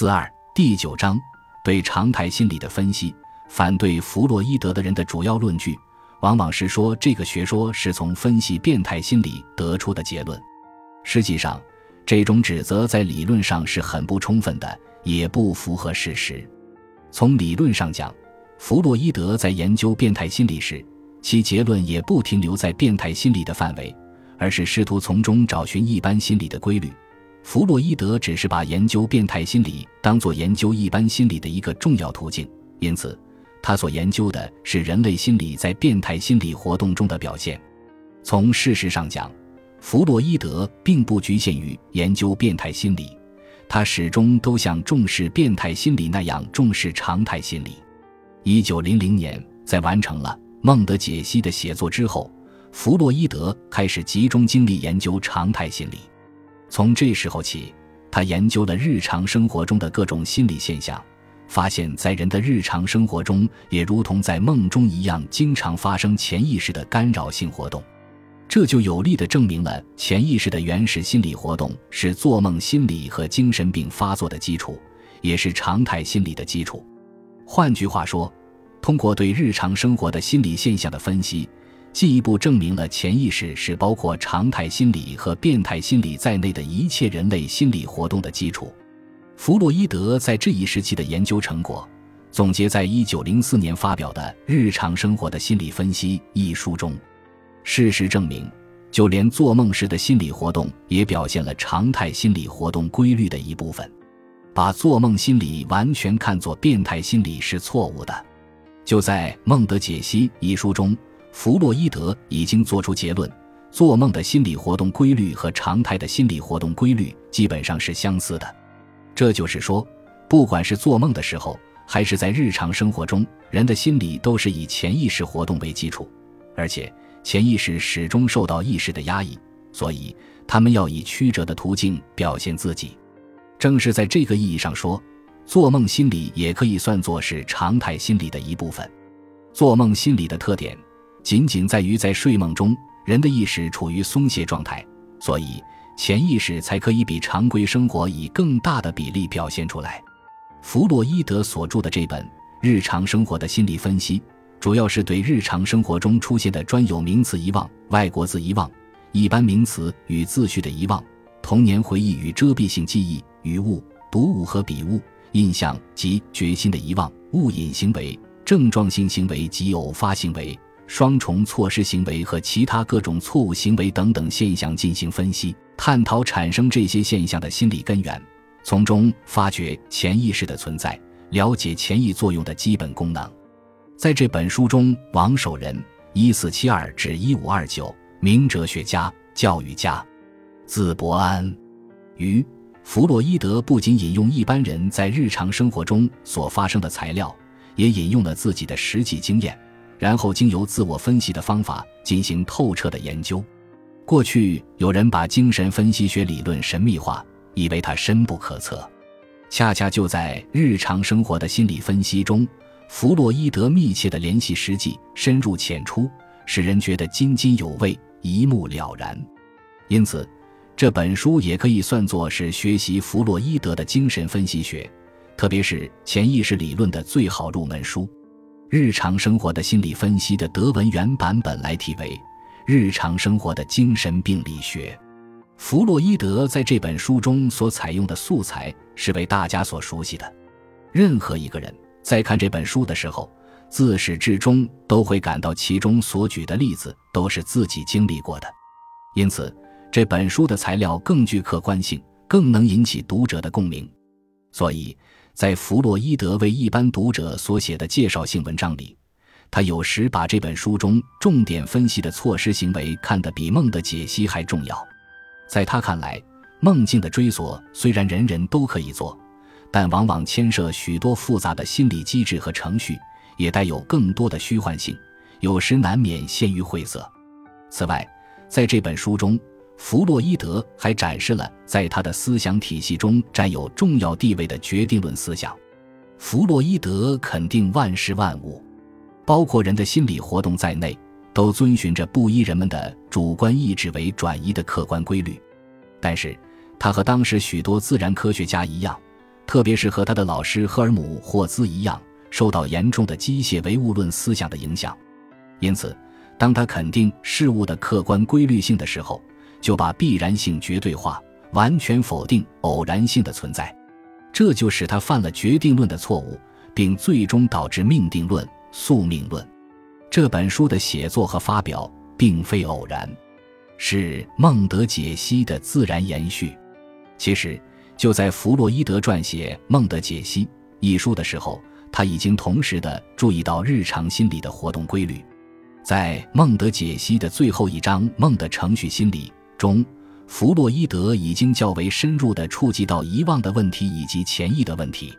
四二第九章对常态心理的分析。反对弗洛伊德的人的主要论据，往往是说这个学说是从分析变态心理得出的结论。实际上，这种指责在理论上是很不充分的，也不符合事实。从理论上讲，弗洛伊德在研究变态心理时，其结论也不停留在变态心理的范围，而是试图从中找寻一般心理的规律。弗洛伊德只是把研究变态心理当作研究一般心理的一个重要途径，因此。他所研究的是人类心理在变态心理活动中的表现。从事实上讲，弗洛伊德并不局限于研究变态心理，他始终都像重视变态心理那样重视常态心理。一九零零年，在完成了《孟德解析》的写作之后，弗洛伊德开始集中精力研究常态心理。从这时候起，他研究了日常生活中的各种心理现象。发现，在人的日常生活中，也如同在梦中一样，经常发生潜意识的干扰性活动，这就有力地证明了潜意识的原始心理活动是做梦心理和精神病发作的基础，也是常态心理的基础。换句话说，通过对日常生活的心理现象的分析，进一步证明了潜意识是包括常态心理和变态心理在内的一切人类心理活动的基础。弗洛伊德在这一时期的研究成果，总结在一九零四年发表的《日常生活的心理分析》一书中。事实证明，就连做梦时的心理活动也表现了常态心理活动规律的一部分。把做梦心理完全看作变态心理是错误的。就在《梦的解析》一书中，弗洛伊德已经做出结论：做梦的心理活动规律和常态的心理活动规律基本上是相似的。这就是说，不管是做梦的时候，还是在日常生活中，人的心理都是以潜意识活动为基础，而且潜意识始终受到意识的压抑，所以他们要以曲折的途径表现自己。正是在这个意义上说，做梦心理也可以算作是常态心理的一部分。做梦心理的特点仅仅在于在睡梦中，人的意识处于松懈状态，所以。潜意识才可以比常规生活以更大的比例表现出来。弗洛伊德所著的这本《日常生活的心理分析》，主要是对日常生活中出现的专有名词遗忘、外国字遗忘、一般名词与字序的遗忘、童年回忆与遮蔽性记忆、语误、读物和笔误、印象及决心的遗忘、误饮行为、症状性行为及偶发行为、双重错失行为和其他各种错误行为等等现象进行分析。探讨产生这些现象的心理根源，从中发掘潜意识的存在，了解潜意作用的基本功能。在这本书中，王守仁（一四七二至一五二九），名哲学家、教育家，字伯安。于弗洛伊德不仅引用一般人在日常生活中所发生的材料，也引用了自己的实际经验，然后经由自我分析的方法进行透彻的研究。过去有人把精神分析学理论神秘化，以为它深不可测。恰恰就在日常生活的心理分析中，弗洛伊德密切的联系实际，深入浅出，使人觉得津津有味，一目了然。因此，这本书也可以算作是学习弗洛伊德的精神分析学，特别是潜意识理论的最好入门书。日常生活的心理分析的德文原版本来题为。日常生活的精神病理学，弗洛伊德在这本书中所采用的素材是为大家所熟悉的。任何一个人在看这本书的时候，自始至终都会感到其中所举的例子都是自己经历过的，因此这本书的材料更具客观性，更能引起读者的共鸣。所以在弗洛伊德为一般读者所写的介绍性文章里。他有时把这本书中重点分析的错失行为看得比梦的解析还重要。在他看来，梦境的追索虽然人人都可以做，但往往牵涉许多复杂的心理机制和程序，也带有更多的虚幻性，有时难免陷于晦涩。此外，在这本书中，弗洛伊德还展示了在他的思想体系中占有重要地位的决定论思想。弗洛伊德肯定万事万物。包括人的心理活动在内，都遵循着不依人们的主观意志为转移的客观规律。但是，他和当时许多自然科学家一样，特别是和他的老师赫尔姆霍兹一样，受到严重的机械唯物论思想的影响。因此，当他肯定事物的客观规律性的时候，就把必然性绝对化，完全否定偶然性的存在。这就使他犯了决定论的错误，并最终导致命定论、宿命论。这本书的写作和发表并非偶然，是孟德解析的自然延续。其实，就在弗洛伊德撰写《孟德解析》一书的时候，他已经同时的注意到日常心理的活动规律。在《孟德解析》的最后一章《孟的程序心理》中。弗洛伊德已经较为深入地触及到遗忘的问题以及潜意的问题。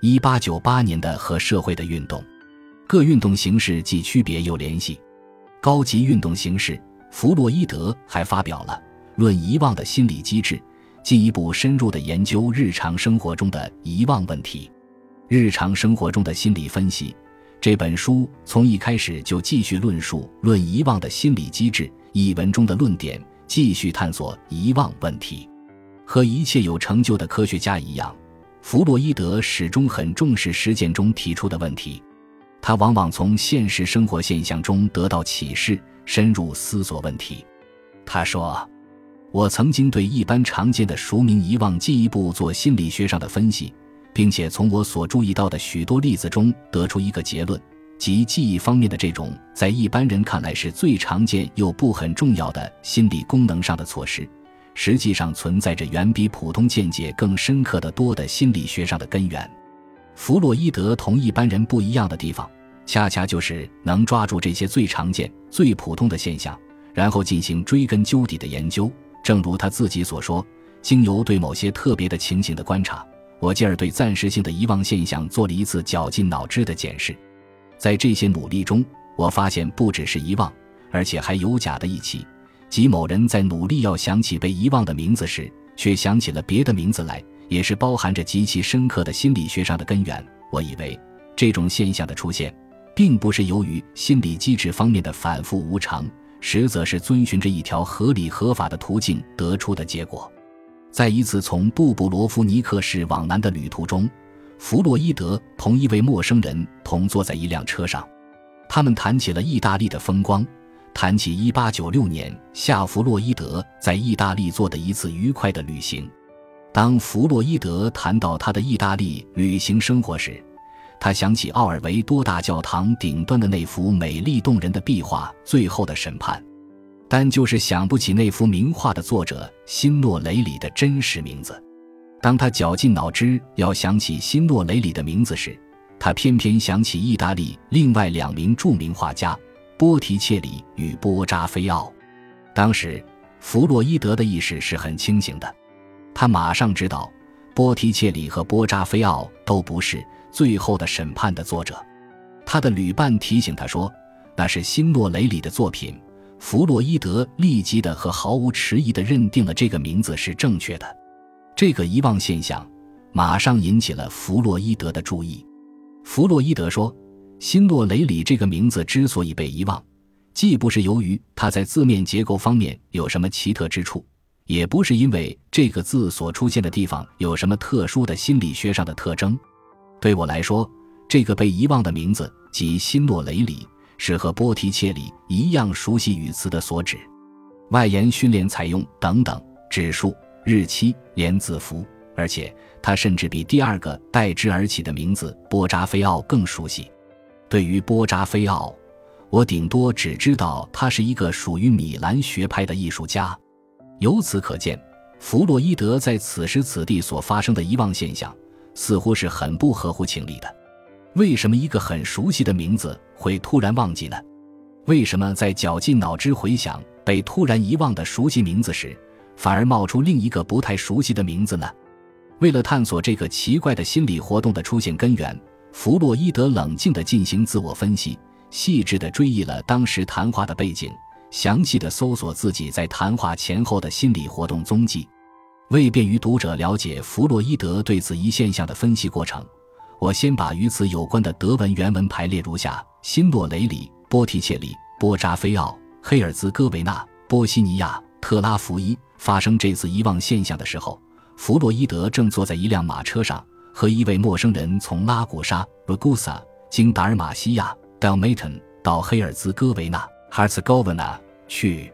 一八九八年的和社会的运动，各运动形式既区别又联系。高级运动形式，弗洛伊德还发表了《论遗忘的心理机制》，进一步深入地研究日常生活中的遗忘问题。日常生活中的心理分析这本书从一开始就继续论述《论遗忘的心理机制》一文中的论点。继续探索遗忘问题，和一切有成就的科学家一样，弗洛伊德始终很重视实践中提出的问题。他往往从现实生活现象中得到启示，深入思索问题。他说：“我曾经对一般常见的熟名遗忘进一步做心理学上的分析，并且从我所注意到的许多例子中得出一个结论。”及记忆方面的这种在一般人看来是最常见又不很重要的心理功能上的措施，实际上存在着远比普通见解更深刻的多的心理学上的根源。弗洛伊德同一般人不一样的地方，恰恰就是能抓住这些最常见、最普通的现象，然后进行追根究底的研究。正如他自己所说：“经由对某些特别的情形的观察，我进而对暂时性的遗忘现象做了一次绞尽脑汁的检视。”在这些努力中，我发现不只是遗忘，而且还有假的一起，即某人在努力要想起被遗忘的名字时，却想起了别的名字来，也是包含着极其深刻的心理学上的根源。我以为这种现象的出现，并不是由于心理机制方面的反复无常，实则是遵循着一条合理合法的途径得出的结果。在一次从布布罗夫尼克市往南的旅途中。弗洛伊德同一位陌生人同坐在一辆车上，他们谈起了意大利的风光，谈起1896年夏弗洛伊德在意大利做的一次愉快的旅行。当弗洛伊德谈到他的意大利旅行生活时，他想起奥尔维多大教堂顶端的那幅美丽动人的壁画《最后的审判》，但就是想不起那幅名画的作者辛诺雷里的真实名字。当他绞尽脑汁要想起辛诺雷里的名字时，他偏偏想起意大利另外两名著名画家波提切里与波扎菲奥。当时，弗洛伊德的意识是很清醒的，他马上知道波提切里和波扎菲奥都不是《最后的审判》的作者。他的旅伴提醒他说，那是辛诺雷里的作品。弗洛伊德立即的和毫无迟疑的认定了这个名字是正确的。这个遗忘现象马上引起了弗洛伊德的注意。弗洛伊德说：“辛诺雷里这个名字之所以被遗忘，既不是由于它在字面结构方面有什么奇特之处，也不是因为这个字所出现的地方有什么特殊的心理学上的特征。对我来说，这个被遗忘的名字即辛诺雷里，是和波提切里一样熟悉语词的所指。外延训练采用等等指数。”日期连字符，而且他甚至比第二个代之而起的名字波扎菲奥更熟悉。对于波扎菲奥，我顶多只知道他是一个属于米兰学派的艺术家。由此可见，弗洛伊德在此时此地所发生的遗忘现象，似乎是很不合乎情理的。为什么一个很熟悉的名字会突然忘记呢？为什么在绞尽脑汁回想被突然遗忘的熟悉名字时？反而冒出另一个不太熟悉的名字呢？为了探索这个奇怪的心理活动的出现根源，弗洛伊德冷静地进行自我分析，细致地追忆了当时谈话的背景，详细地搜索自己在谈话前后的心理活动踪迹。为便于读者了解弗洛伊德对此一现象的分析过程，我先把与此有关的德文原文排列如下：辛洛雷里、波提切利、波扎菲奥、黑尔兹戈维纳、波西尼亚、特拉福伊。发生这次遗忘现象的时候，弗洛伊德正坐在一辆马车上，和一位陌生人从拉古沙 （Ragusa） 经达尔马西亚 （Dalmaton） 到黑尔兹哥维纳 （Herzegovina） 去。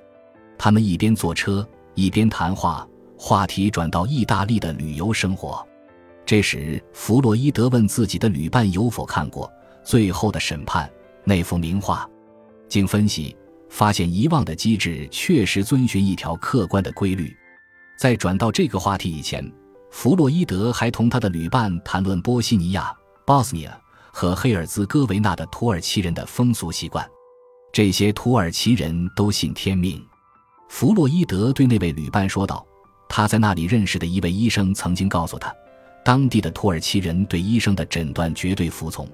他们一边坐车一边谈话，话题转到意大利的旅游生活。这时，弗洛伊德问自己的旅伴有否看过《最后的审判》那幅名画。经分析，发现遗忘的机制确实遵循一条客观的规律。在转到这个话题以前，弗洛伊德还同他的旅伴谈论波西尼亚 （Bosnia） 和黑尔兹哥维纳的土耳其人的风俗习惯。这些土耳其人都信天命。弗洛伊德对那位旅伴说道：“他在那里认识的一位医生曾经告诉他。”当地的土耳其人对医生的诊断绝对服从，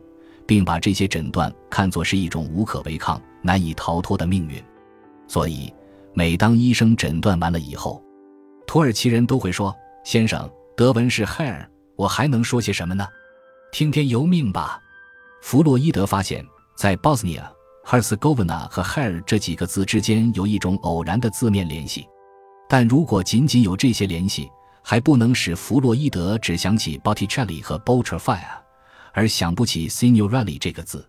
并把这些诊断看作是一种无可违抗、难以逃脱的命运。所以，每当医生诊断完了以后，土耳其人都会说：“先生，德文是 hair，我还能说些什么呢？听天由命吧。”弗洛伊德发现，在 Bosnia、Herzegovina 和 hair 这几个字之间有一种偶然的字面联系，但如果仅仅有这些联系，还不能使弗洛伊德只想起 Botticelli 和 b o t r f i r e 而想不起 Signorelli 这个字。